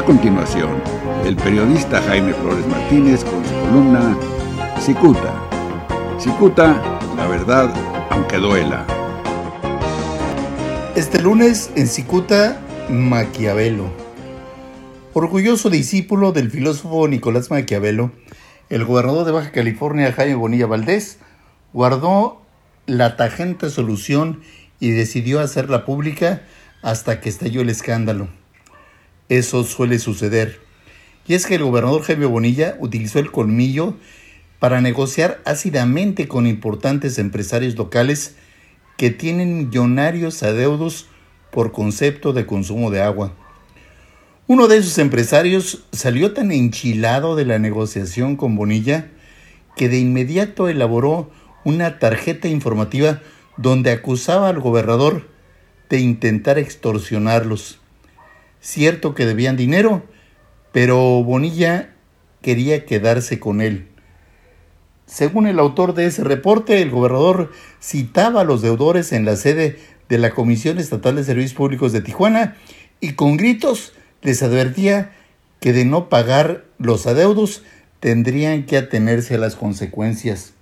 A continuación, el periodista Jaime Flores Martínez con su columna Cicuta. Cicuta, la verdad, aunque duela. Este lunes en Cicuta, Maquiavelo. Orgulloso discípulo del filósofo Nicolás Maquiavelo, el gobernador de Baja California, Jaime Bonilla Valdés, guardó la tajante solución y decidió hacerla pública hasta que estalló el escándalo. Eso suele suceder. Y es que el gobernador Jaime Bonilla utilizó el colmillo para negociar ácidamente con importantes empresarios locales que tienen millonarios adeudos por concepto de consumo de agua. Uno de esos empresarios salió tan enchilado de la negociación con Bonilla que de inmediato elaboró una tarjeta informativa donde acusaba al gobernador de intentar extorsionarlos. Cierto que debían dinero, pero Bonilla quería quedarse con él. Según el autor de ese reporte, el gobernador citaba a los deudores en la sede de la Comisión Estatal de Servicios Públicos de Tijuana y con gritos les advertía que de no pagar los adeudos tendrían que atenerse a las consecuencias.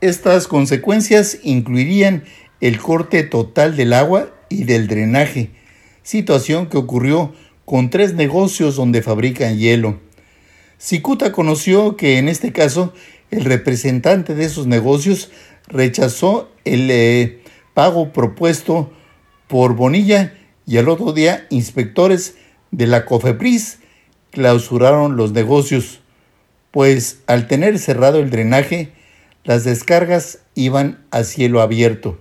Estas consecuencias incluirían el corte total del agua y del drenaje, situación que ocurrió con tres negocios donde fabrican hielo. Cicuta conoció que en este caso el representante de esos negocios rechazó el eh, pago propuesto por Bonilla y al otro día inspectores de la COFEPRIS clausuraron los negocios, pues al tener cerrado el drenaje, las descargas iban a cielo abierto.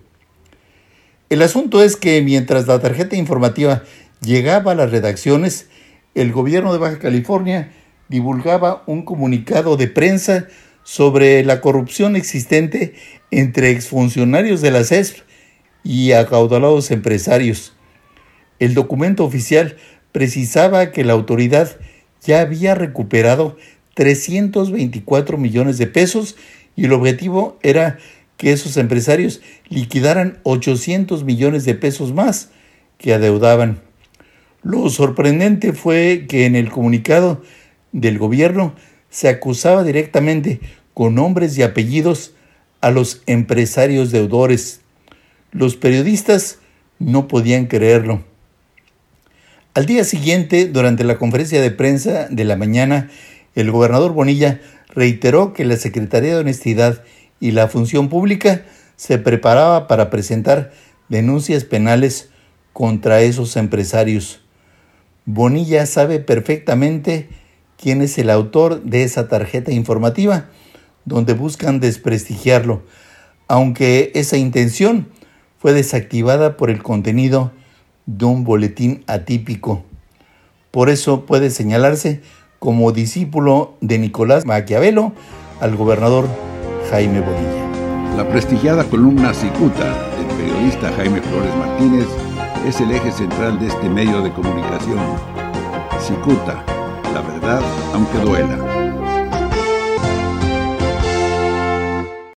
El asunto es que mientras la tarjeta informativa llegaba a las redacciones, el gobierno de Baja California divulgaba un comunicado de prensa sobre la corrupción existente entre exfuncionarios de la CESP y acaudalados empresarios. El documento oficial precisaba que la autoridad ya había recuperado 324 millones de pesos y el objetivo era que esos empresarios liquidaran 800 millones de pesos más que adeudaban. Lo sorprendente fue que en el comunicado del gobierno se acusaba directamente con nombres y apellidos a los empresarios deudores. Los periodistas no podían creerlo. Al día siguiente, durante la conferencia de prensa de la mañana, el gobernador Bonilla reiteró que la Secretaría de Honestidad y la Función Pública se preparaba para presentar denuncias penales contra esos empresarios. Bonilla sabe perfectamente quién es el autor de esa tarjeta informativa, donde buscan desprestigiarlo, aunque esa intención fue desactivada por el contenido de un boletín atípico. Por eso puede señalarse como discípulo de Nicolás Maquiavelo al gobernador Jaime Bonilla. La prestigiada columna Cicuta del periodista Jaime Flores Martínez es el eje central de este medio de comunicación. Cicuta, la verdad aunque duela.